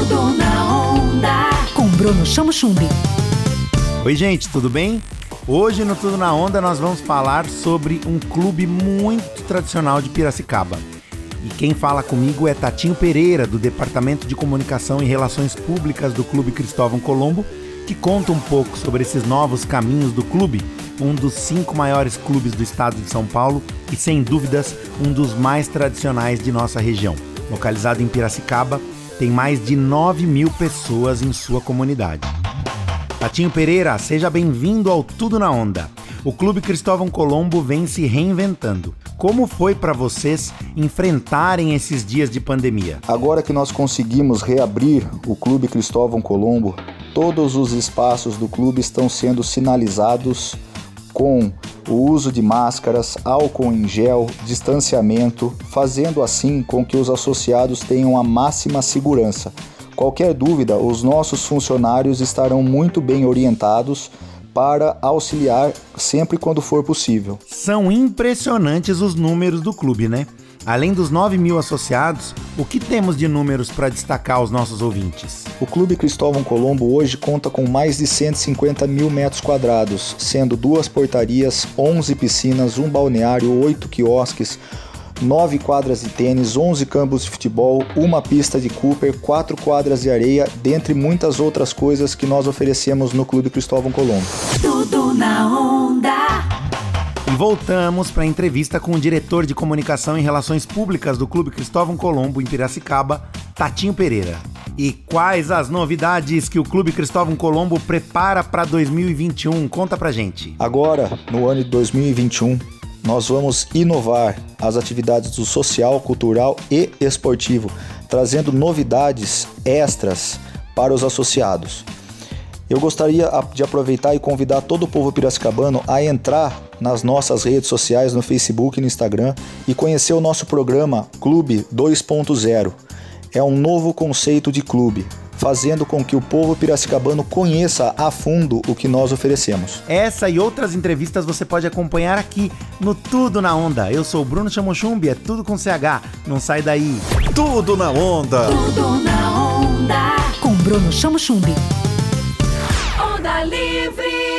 Tudo na onda. Com Bruno Chamo Chumbi. Oi, gente, tudo bem? Hoje no Tudo na Onda nós vamos falar sobre um clube muito tradicional de Piracicaba. E quem fala comigo é Tatinho Pereira, do Departamento de Comunicação e Relações Públicas do Clube Cristóvão Colombo, que conta um pouco sobre esses novos caminhos do clube, um dos cinco maiores clubes do estado de São Paulo e, sem dúvidas, um dos mais tradicionais de nossa região. Localizado em Piracicaba, tem mais de 9 mil pessoas em sua comunidade. Tatinho Pereira, seja bem-vindo ao Tudo na Onda. O Clube Cristóvão Colombo vem se reinventando. Como foi para vocês enfrentarem esses dias de pandemia? Agora que nós conseguimos reabrir o Clube Cristóvão Colombo, todos os espaços do clube estão sendo sinalizados com o uso de máscaras, álcool em gel, distanciamento, fazendo assim com que os associados tenham a máxima segurança. Qualquer dúvida, os nossos funcionários estarão muito bem orientados para auxiliar sempre quando for possível. São impressionantes os números do clube, né? Além dos 9 mil associados, o que temos de números para destacar aos nossos ouvintes? O Clube Cristóvão Colombo hoje conta com mais de 150 mil metros quadrados, sendo duas portarias, 11 piscinas, um balneário, oito quiosques, nove quadras de tênis, 11 campos de futebol, uma pista de Cooper, quatro quadras de areia, dentre muitas outras coisas que nós oferecemos no Clube Cristóvão Colombo. Tudo na onda. Voltamos para a entrevista com o diretor de comunicação e relações públicas do Clube Cristóvão Colombo em Piracicaba, Tatinho Pereira. E quais as novidades que o Clube Cristóvão Colombo prepara para 2021? Conta pra gente. Agora, no ano de 2021, nós vamos inovar as atividades do social, cultural e esportivo, trazendo novidades extras para os associados. Eu gostaria de aproveitar e convidar todo o povo piracicabano a entrar nas nossas redes sociais, no Facebook e no Instagram, e conhecer o nosso programa Clube 2.0. É um novo conceito de clube, fazendo com que o povo piracicabano conheça a fundo o que nós oferecemos. Essa e outras entrevistas você pode acompanhar aqui no Tudo na Onda. Eu sou o Bruno Chamochumbi, é tudo com CH. Não sai daí. Tudo na onda. Tudo na onda. Com Bruno Chamo Chumbi. Onda livre.